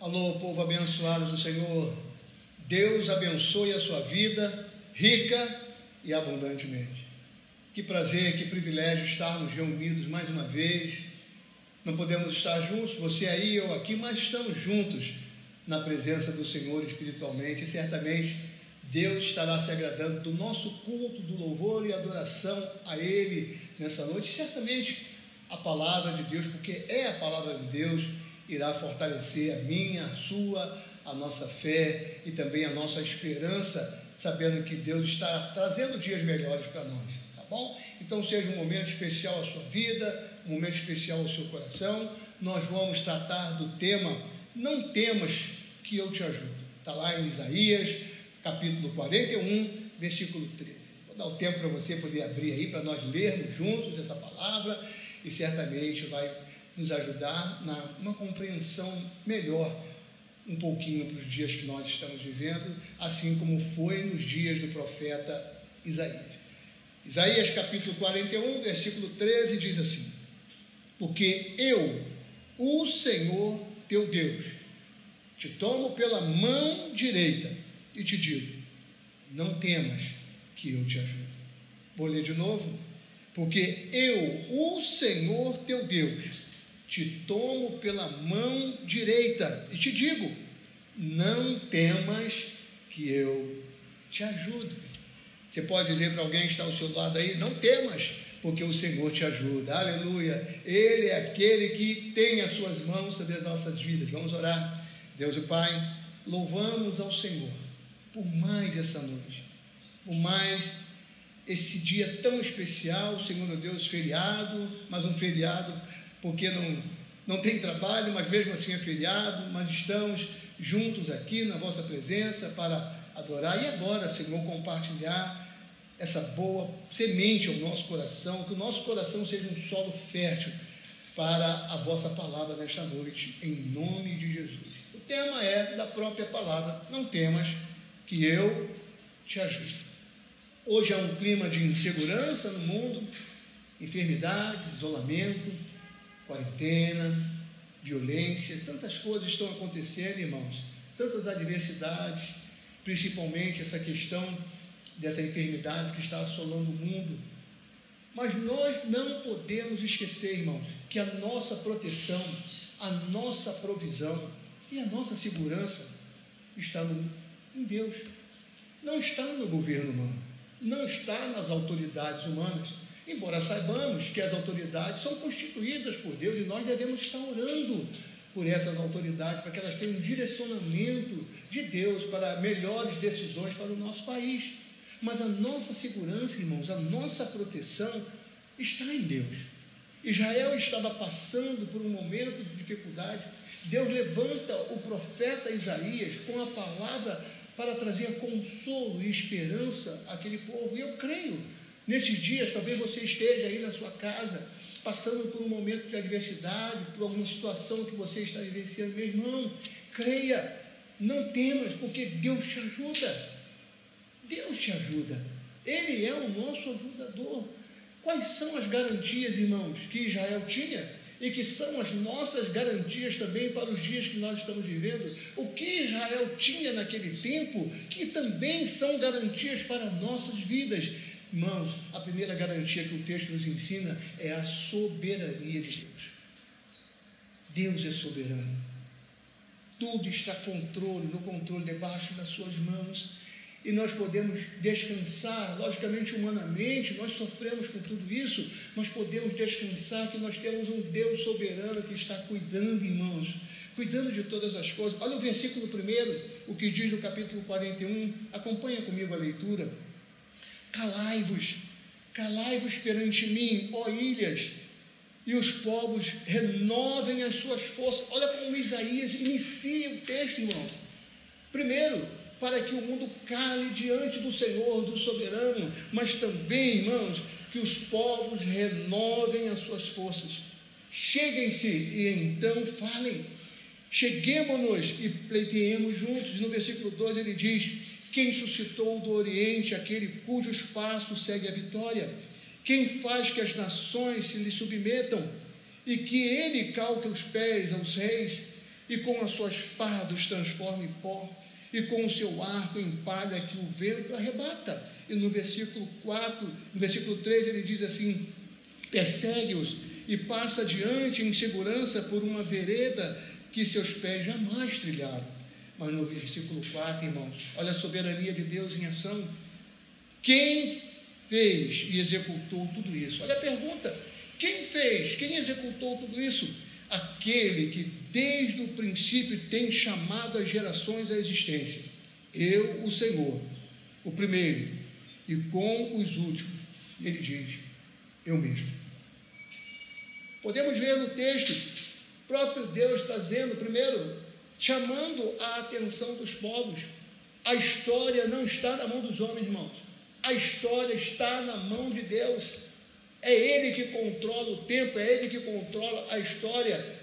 Alô, povo abençoado do Senhor. Deus abençoe a sua vida rica e abundantemente. Que prazer, que privilégio estarmos reunidos mais uma vez. Não podemos estar juntos, você aí, eu aqui, mas estamos juntos na presença do Senhor espiritualmente. E certamente Deus estará se agradando do nosso culto, do louvor e adoração a Ele nessa noite. Certamente a palavra de Deus, porque é a palavra de Deus irá fortalecer a minha, a sua, a nossa fé e também a nossa esperança, sabendo que Deus está trazendo dias melhores para nós, tá bom? Então seja um momento especial à sua vida, um momento especial ao seu coração. Nós vamos tratar do tema Não temas que eu te ajudo. Está lá em Isaías, capítulo 41, versículo 13. Vou dar o tempo para você poder abrir aí, para nós lermos juntos essa palavra e certamente vai nos ajudar na uma compreensão melhor um pouquinho para os dias que nós estamos vivendo, assim como foi nos dias do profeta Isaías. Isaías capítulo 41, versículo 13 diz assim: Porque eu, o Senhor teu Deus, te tomo pela mão direita e te digo: Não temas, que eu te ajudo. Vou ler de novo. Porque eu, o Senhor teu Deus, te tomo pela mão direita e te digo: não temas que eu te ajudo. Você pode dizer para alguém que está ao seu lado aí: não temas, porque o Senhor te ajuda. Aleluia. Ele é aquele que tem as suas mãos sobre as nossas vidas. Vamos orar. Deus e Pai, louvamos ao Senhor por mais essa noite, por mais esse dia tão especial, Senhor meu Deus, feriado, mas um feriado porque não, não tem trabalho, mas mesmo assim é feriado, mas estamos juntos aqui na vossa presença para adorar e agora, Senhor, compartilhar essa boa semente ao nosso coração, que o nosso coração seja um solo fértil para a vossa palavra nesta noite, em nome de Jesus. O tema é da própria palavra, não temas que eu te ajude. Hoje há um clima de insegurança no mundo, enfermidade, isolamento, quarentena, violência, tantas coisas estão acontecendo, irmãos, tantas adversidades, principalmente essa questão dessa enfermidade que está assolando o mundo. Mas nós não podemos esquecer, irmãos, que a nossa proteção, a nossa provisão e a nossa segurança está no, em Deus. Não está no governo humano, não está nas autoridades humanas Embora saibamos que as autoridades são constituídas por Deus e nós devemos estar orando por essas autoridades para que elas tenham um direcionamento de Deus para melhores decisões para o nosso país. Mas a nossa segurança, irmãos, a nossa proteção está em Deus. Israel estava passando por um momento de dificuldade. Deus levanta o profeta Isaías com a palavra para trazer consolo e esperança àquele povo. E eu creio Nesses dias, talvez você esteja aí na sua casa, passando por um momento de adversidade, por alguma situação que você está vivenciando. Meu irmão, creia, não temas, porque Deus te ajuda. Deus te ajuda. Ele é o nosso ajudador. Quais são as garantias, irmãos, que Israel tinha e que são as nossas garantias também para os dias que nós estamos vivendo? O que Israel tinha naquele tempo que também são garantias para nossas vidas? Irmãos, a primeira garantia que o texto nos ensina é a soberania de Deus. Deus é soberano. Tudo está controle, no controle debaixo das suas mãos. E nós podemos descansar, logicamente, humanamente, nós sofremos com tudo isso, mas podemos descansar que nós temos um Deus soberano que está cuidando, irmãos, cuidando de todas as coisas. Olha o versículo primeiro, o que diz no capítulo 41. Acompanha comigo a leitura. Calai-vos, calai-vos perante mim, ó ilhas, e os povos renovem as suas forças. Olha como Isaías inicia o texto, irmãos. Primeiro, para que o mundo cale diante do Senhor, do soberano, mas também, irmãos, que os povos renovem as suas forças. Cheguem-se e então falem. Cheguemos-nos e pleiteemos juntos. No versículo 12 ele diz: quem suscitou do Oriente aquele cujos passos segue a vitória? Quem faz que as nações se lhe submetam? E que ele calque os pés aos reis? e com a sua espada os transforma em pó, e com o seu arco em palha que o vento arrebata. E no versículo 4, no versículo 3, ele diz assim: persegue-os e passa adiante em segurança por uma vereda que seus pés jamais trilharam. Mas no versículo 4, irmãos, olha a soberania de Deus em ação. Quem fez e executou tudo isso? Olha a pergunta: quem fez, quem executou tudo isso? Aquele que desde o princípio tem chamado as gerações à existência. Eu, o Senhor, o primeiro, e com os últimos. Ele diz: Eu mesmo. Podemos ver no texto, próprio Deus trazendo, primeiro, chamando a atenção dos povos. A história não está na mão dos homens, irmãos. A história está na mão de Deus. É Ele que controla o tempo, é Ele que controla a história.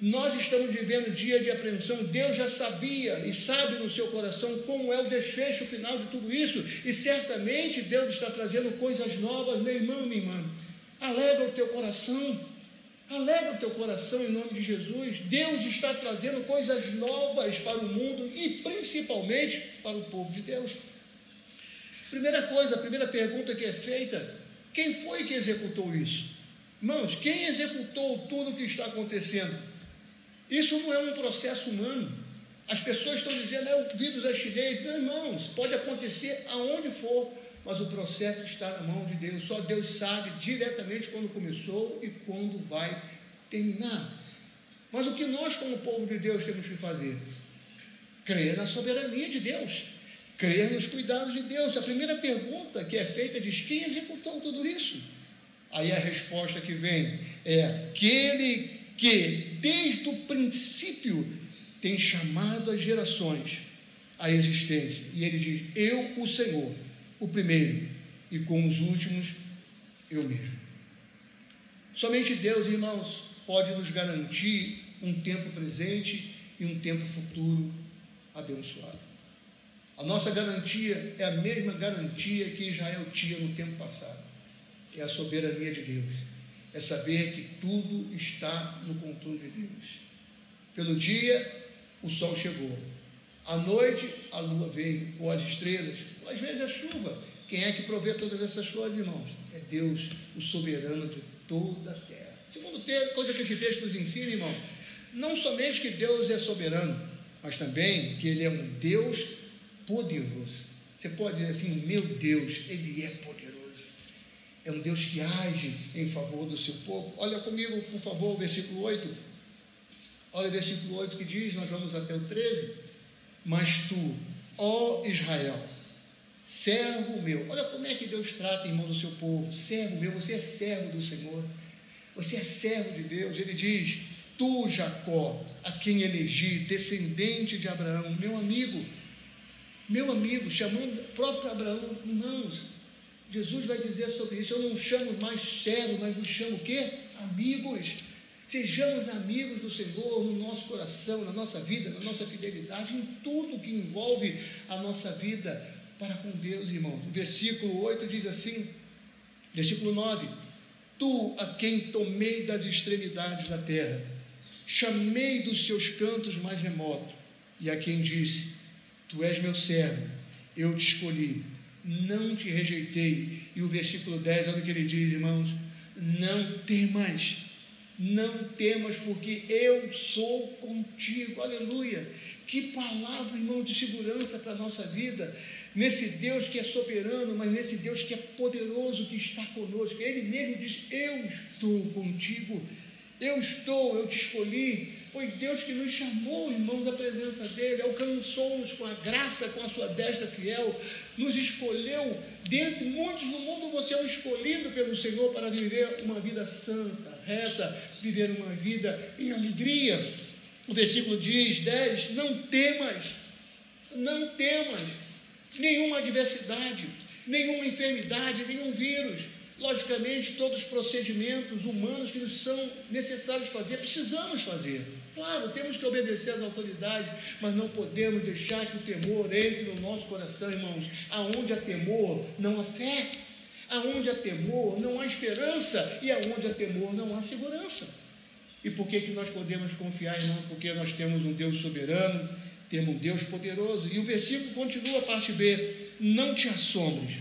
Nós estamos vivendo dia de apreensão. Deus já sabia e sabe no seu coração como é o desfecho final de tudo isso. E certamente Deus está trazendo coisas novas, meu irmão, minha irmã. Alegra o teu coração. Alegra o teu coração em nome de Jesus. Deus está trazendo coisas novas para o mundo e principalmente para o povo de Deus. Primeira coisa, a primeira pergunta que é feita: quem foi que executou isso? Irmãos, quem executou tudo o que está acontecendo? Isso não é um processo humano. As pessoas estão dizendo, é o vírus é chinês. Não, irmãos, pode acontecer aonde for, mas o processo está na mão de Deus. Só Deus sabe diretamente quando começou e quando vai terminar. Mas o que nós, como povo de Deus, temos que fazer? Crer na soberania de Deus, crer nos cuidados de Deus. A primeira pergunta que é feita diz: quem executou tudo isso? Aí a resposta que vem é aquele que desde o princípio tem chamado as gerações à existência. E ele diz: Eu, o Senhor, o primeiro, e com os últimos, eu mesmo. Somente Deus, irmãos, pode nos garantir um tempo presente e um tempo futuro abençoado. A nossa garantia é a mesma garantia que Israel tinha no tempo passado. É a soberania de Deus é saber que tudo está no controle de Deus. Pelo dia, o sol chegou. À noite, a lua veio, ou as estrelas, às vezes a chuva. Quem é que provê todas essas coisas, irmãos? É Deus, o soberano de toda a terra. Segundo coisa que esse texto nos ensina, irmão, não somente que Deus é soberano, mas também que Ele é um Deus poderoso. Você pode dizer assim, meu Deus, Ele é poderoso é um Deus que age em favor do seu povo. Olha comigo, por favor, o versículo 8. Olha o versículo 8 que diz, nós vamos até o 13. Mas tu, ó Israel, servo meu, olha como é que Deus trata, irmão, do seu povo. Servo meu, você é servo do Senhor. Você é servo de Deus. Ele diz: Tu, Jacó, a quem elegi, descendente de Abraão, meu amigo, meu amigo, chamando próprio Abraão, irmãos, Jesus vai dizer sobre isso. Eu não chamo mais servo, mas nos chamo o quê? Amigos. Sejamos amigos do Senhor no nosso coração, na nossa vida, na nossa fidelidade, em tudo que envolve a nossa vida para com Deus, irmãos. Versículo 8 diz assim, versículo 9: Tu a quem tomei das extremidades da terra, chamei dos seus cantos mais remotos, e a quem disse: Tu és meu servo, eu te escolhi não te rejeitei. E o versículo 10, olha o que ele diz, irmãos: não temas, não temas, porque eu sou contigo. Aleluia! Que palavra, irmão, de segurança para a nossa vida. Nesse Deus que é soberano, mas nesse Deus que é poderoso, que está conosco. Ele mesmo diz: Eu estou contigo, eu estou, eu te escolhi, foi Deus que nos chamou, irmãos, da presença dEle, alcançou-nos com a graça, com a sua destra fiel, nos escolheu. Dentre muitos no mundo, você é um escolhido pelo Senhor para viver uma vida santa, reta, viver uma vida em alegria. O versículo diz, 10, não temas, não temas nenhuma adversidade, nenhuma enfermidade, nenhum vírus Logicamente, todos os procedimentos humanos que nos são necessários fazer, precisamos fazer. Claro, temos que obedecer às autoridades, mas não podemos deixar que o temor entre no nosso coração, irmãos. Aonde há temor, não há fé. Aonde há temor, não há esperança. E aonde há temor, não há segurança. E por que, que nós podemos confiar? Porque nós temos um Deus soberano, temos um Deus poderoso. E o versículo continua, a parte B: Não te assombres,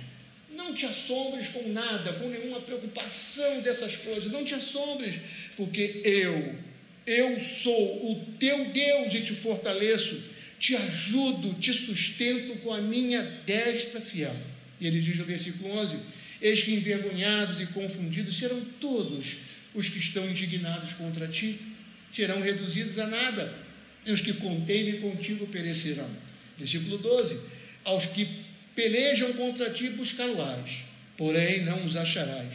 não te assombres com nada, com nenhuma preocupação dessas coisas, não te assombres, porque eu, eu sou o teu Deus e te fortaleço, te ajudo, te sustento com a minha destra fiel. E ele diz no versículo 11: Eis que envergonhados e confundidos serão todos os que estão indignados contra ti serão reduzidos a nada, e os que contêm contigo perecerão. Versículo 12: Aos que pelejam contra ti buscar-los, porém não os acharás.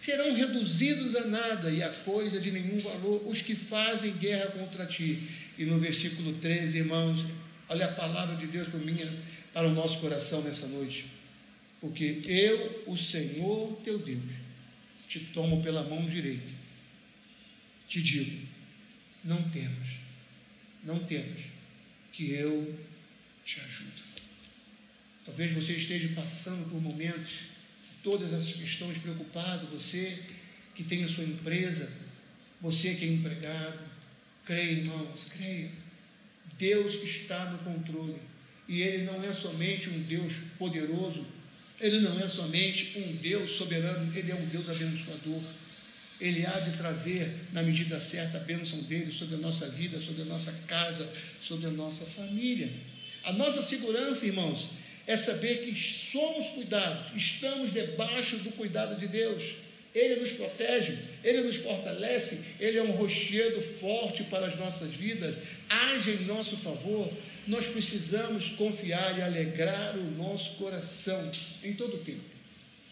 Serão reduzidos a nada e a coisa de nenhum valor os que fazem guerra contra ti. E no versículo 13, irmãos, olha a palavra de Deus para, minha, para o nosso coração nessa noite. Porque eu, o Senhor teu Deus, te tomo pela mão direita te digo: não temos, não temos, que eu te ajudo. Talvez você esteja passando por momentos, todas essas questões preocupado, você que tem a sua empresa, você que é empregado, creia, irmãos, creia. Deus está no controle. E Ele não é somente um Deus poderoso, Ele não é somente um Deus soberano, Ele é um Deus abençoador. Ele há de trazer, na medida certa, a bênção dele sobre a nossa vida, sobre a nossa casa, sobre a nossa família. A nossa segurança, irmãos, é saber que somos cuidados, estamos debaixo do cuidado de Deus. Ele nos protege, Ele nos fortalece, Ele é um rochedo forte para as nossas vidas, age em nosso favor. Nós precisamos confiar e alegrar o nosso coração em todo o tempo.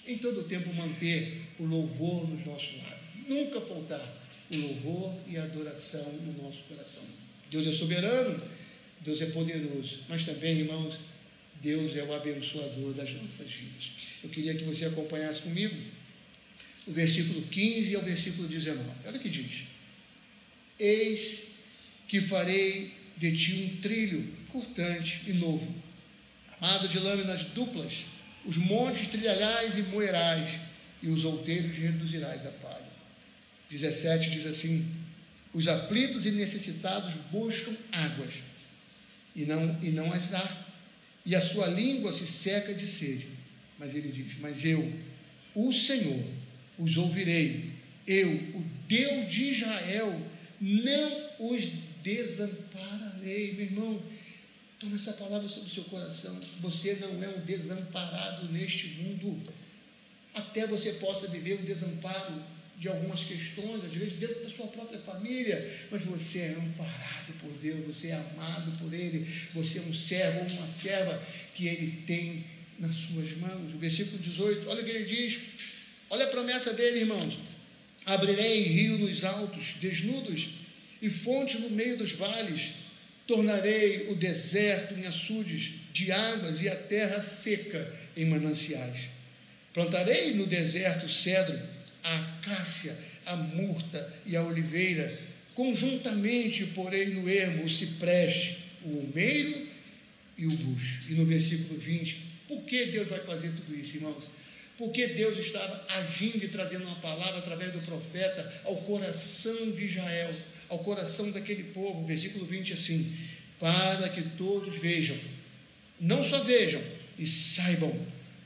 Em todo o tempo manter o louvor nos nossos lares nunca faltar o louvor e a adoração no nosso coração. Deus é soberano, Deus é poderoso, mas também, irmãos, Deus é o abençoador das nossas vidas. Eu queria que você acompanhasse comigo o versículo 15 ao versículo 19. Olha o que diz: Eis que farei de ti um trilho cortante e novo, amado de lâminas duplas, os montes trilharás e moerás, e os outeiros reduzirás a palha. 17 diz assim: Os aflitos e necessitados buscam águas, e não, e não as dá, e a sua língua se seca de sede. Mas ele diz: Mas eu, o Senhor, os ouvirei, eu, o Deus de Israel, não os desampararei. Meu irmão, toma essa palavra sobre o seu coração. Você não é um desamparado neste mundo. Até você possa viver um desamparo de algumas questões, às vezes dentro da sua própria família, mas você é amparado por Deus, você é amado por Ele, você é um servo ou uma serva que Ele tem nas suas mãos. O versículo 18, olha o que ele diz, olha a promessa dele, irmãos: abrirei rio nos altos, desnudos, e fonte no meio dos vales, tornarei o deserto em açudes de águas e a terra seca em mananciais. Plantarei no deserto cedro a acácia, a murta e a oliveira, conjuntamente porém no ermo o cipreste, o almeiro e o bucho. E no versículo 20, por que Deus vai fazer tudo isso, irmãos? Porque Deus estava agindo e trazendo uma palavra através do profeta ao coração de Israel, ao coração daquele povo. Versículo 20 assim: para que todos vejam, não só vejam e saibam,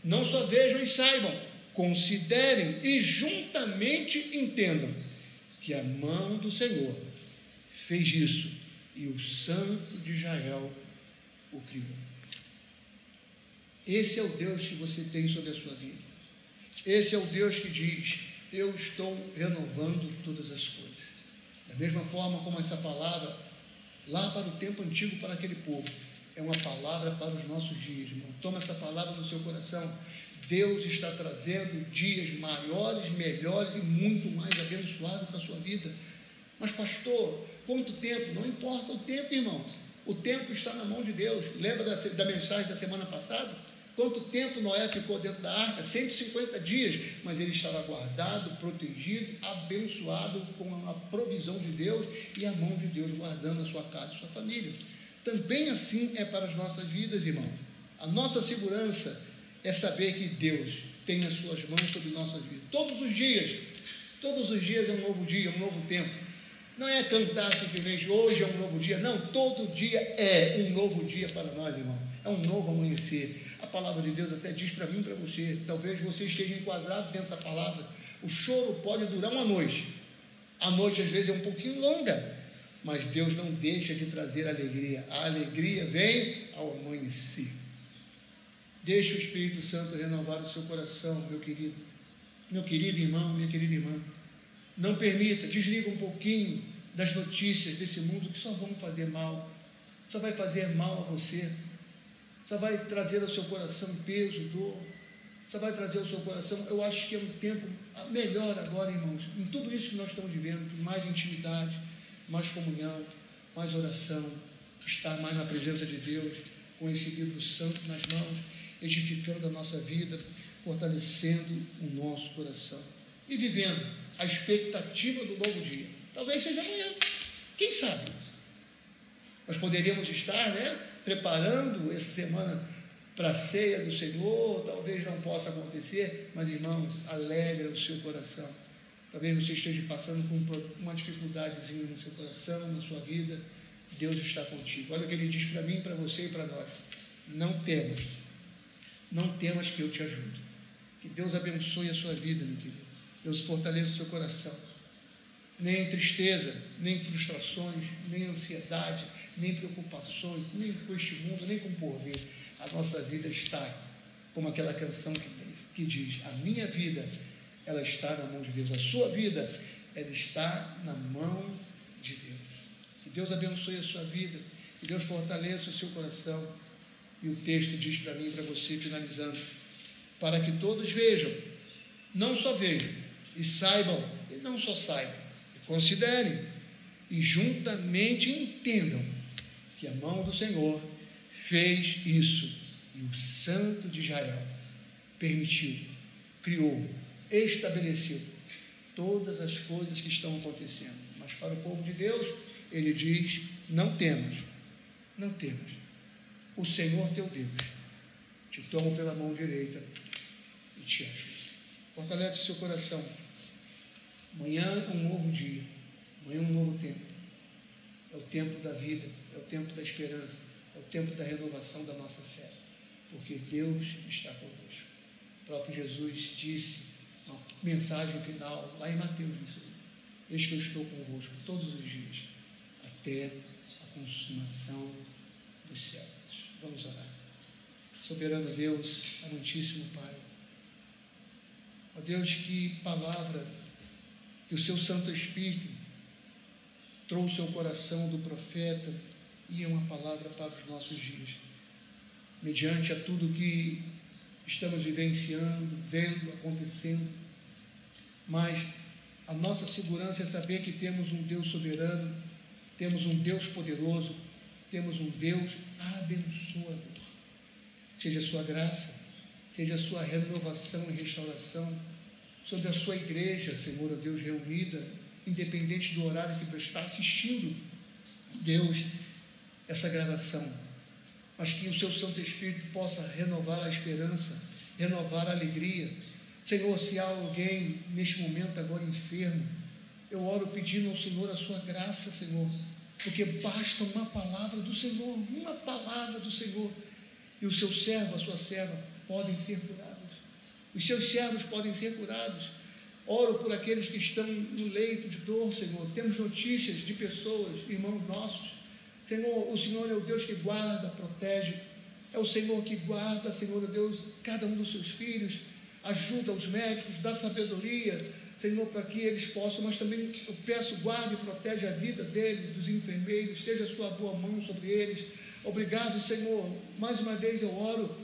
não só vejam e saibam, considerem e juntamente entendam que a mão do Senhor fez isso e o Santo de Israel o criou. Esse é o Deus que você tem sobre a sua vida. Esse é o Deus que diz: Eu estou renovando todas as coisas. Da mesma forma como essa palavra, lá para o tempo antigo, para aquele povo, é uma palavra para os nossos dias, irmão. Toma essa palavra no seu coração Deus está trazendo dias maiores, melhores e muito mais abençoados para a sua vida. Mas, pastor, quanto tempo? Não importa o tempo, irmãos. O tempo está na mão de Deus. Lembra da, da mensagem da semana passada? Quanto tempo Noé ficou dentro da arca? 150 dias, mas ele estava guardado, protegido, abençoado com a provisão de Deus e a mão de Deus guardando a sua casa e sua família. Também assim é para as nossas vidas, irmão. A nossa segurança é saber que Deus tem as suas mãos sobre nossas vidas. Todos os dias, todos os dias é um novo dia, um novo tempo. Não é cantar simplesmente hoje é um novo dia. Não, todo dia é um novo dia para nós, irmão. É um novo amanhecer. A palavra de Deus até diz para mim e para você. Talvez você esteja enquadrado dessa palavra. O choro pode durar uma noite. A noite às vezes é um pouquinho longa, mas Deus não deixa de trazer alegria. A alegria vem ao amanhecer. Deixe o Espírito Santo renovar o seu coração, meu querido. Meu querido irmão, minha querida irmã. Não permita, desliga um pouquinho das notícias desse mundo que só vão fazer mal. Só vai fazer mal a você. Só vai trazer ao seu coração peso, dor. Só vai trazer ao seu coração. Eu acho que é um tempo melhor agora, irmãos, em tudo isso que nós estamos vivendo, mais intimidade, mais comunhão, mais oração, estar mais na presença de Deus, com esse livro santo nas mãos, edificando a nossa vida, fortalecendo o nosso coração e vivendo a expectativa do novo dia. Talvez seja amanhã, quem sabe? Nós poderíamos estar né, preparando essa semana para a ceia do Senhor, talvez não possa acontecer, mas irmãos, alegra o seu coração. Talvez você esteja passando por uma dificuldadezinha no seu coração, na sua vida. Deus está contigo. Olha o que ele diz para mim, para você e para nós. Não temas. Não temas que eu te ajudo. Que Deus abençoe a sua vida, meu querido. Deus fortaleça o seu coração. Nem tristeza, nem frustrações, nem ansiedade, nem preocupações, nem com este mundo, nem com o porvir a nossa vida está, como aquela canção que, que diz: A minha vida, ela está na mão de Deus, a sua vida, ela está na mão de Deus. Que Deus abençoe a sua vida, que Deus fortaleça o seu coração. E o texto diz para mim e para você, finalizando: para que todos vejam, não só vejam, e saibam, e não só saibam, considerem, e juntamente entendam que a mão do Senhor fez isso e o Santo de Israel permitiu, criou, estabeleceu todas as coisas que estão acontecendo. Mas para o povo de Deus, ele diz: não temas, não temas. O Senhor teu Deus te toma pela mão direita e te ajuda. Fortalece seu coração. Amanhã é um novo dia, amanhã é um novo tempo. É o tempo da vida, é o tempo da esperança é o tempo da renovação da nossa fé, porque Deus está conosco. O próprio Jesus disse, na mensagem final, lá em Mateus, Eis que eu estou convosco todos os dias, até a consumação dos séculos. Vamos orar. Soberano Deus, amantíssimo Pai, ó Deus, que palavra que o seu Santo Espírito trouxe ao coração do profeta e é uma palavra para os nossos dias. Mediante a tudo que estamos vivenciando, vendo, acontecendo, mas a nossa segurança é saber que temos um Deus soberano, temos um Deus poderoso, temos um Deus abençoador. Seja a sua graça, seja a sua renovação e restauração sobre a sua igreja, Senhor, Deus reunida, independente do horário que está assistindo. Deus, essa gravação, mas que o seu Santo Espírito possa renovar a esperança, renovar a alegria. Senhor, se há alguém neste momento agora enfermo, eu oro pedindo ao Senhor a sua graça, Senhor, porque basta uma palavra do Senhor, uma palavra do Senhor, e o seu servo, a sua serva, podem ser curados. Os seus servos podem ser curados. Oro por aqueles que estão no leito de dor, Senhor. Temos notícias de pessoas, irmãos nossos, Senhor, o Senhor é o Deus que guarda, protege. É o Senhor que guarda, Senhor Deus, cada um dos seus filhos. Ajuda os médicos, dá sabedoria, Senhor, para que eles possam, mas também eu peço, guarde e protege a vida deles, dos enfermeiros, seja a sua boa mão sobre eles. Obrigado, Senhor. Mais uma vez eu oro,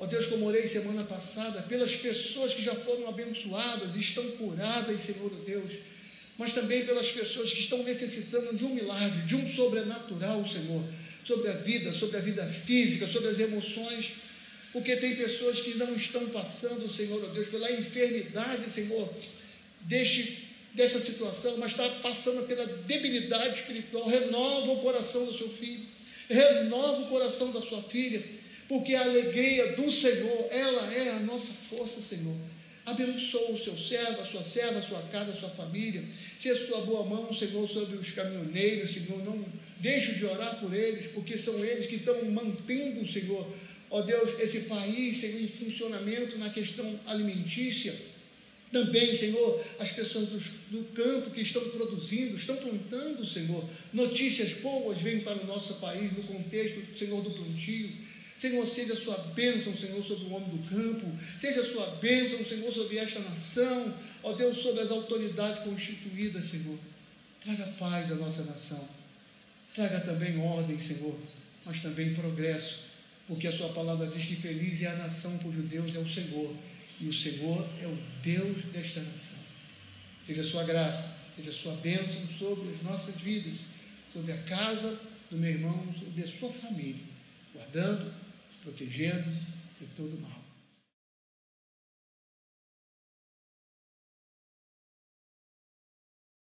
ó Deus, como orei semana passada, pelas pessoas que já foram abençoadas e estão curadas, Senhor Deus mas também pelas pessoas que estão necessitando de um milagre, de um sobrenatural, Senhor, sobre a vida, sobre a vida física, sobre as emoções, porque tem pessoas que não estão passando, Senhor, oh Deus, pela enfermidade, Senhor, deste, dessa situação, mas está passando pela debilidade espiritual. Renova o coração do seu filho, renova o coração da sua filha, porque a alegria do Senhor, ela é a nossa força, Senhor. Abençoa o seu servo, a sua serva, a sua casa, a sua família. Se a sua boa mão, Senhor, sobre os caminhoneiros, Senhor, não deixe de orar por eles, porque são eles que estão mantendo, Senhor, ó Deus, esse país, Senhor, em funcionamento na questão alimentícia. Também, Senhor, as pessoas do, do, campo que estão produzindo, estão plantando, Senhor. Notícias boas vêm para o nosso país no contexto, Senhor, do plantio. Senhor, seja a sua bênção, Senhor, sobre o homem do campo, seja a sua bênção, Senhor, sobre esta nação, ó Deus, sobre as autoridades constituídas, Senhor. Traga paz à nossa nação, traga também ordem, Senhor, mas também progresso, porque a sua palavra diz que feliz é a nação cujo Deus é o Senhor, e o Senhor é o Deus desta nação. Seja a sua graça, seja a sua bênção sobre as nossas vidas, sobre a casa do meu irmão, sobre a sua família, guardando protegendo de todo mal.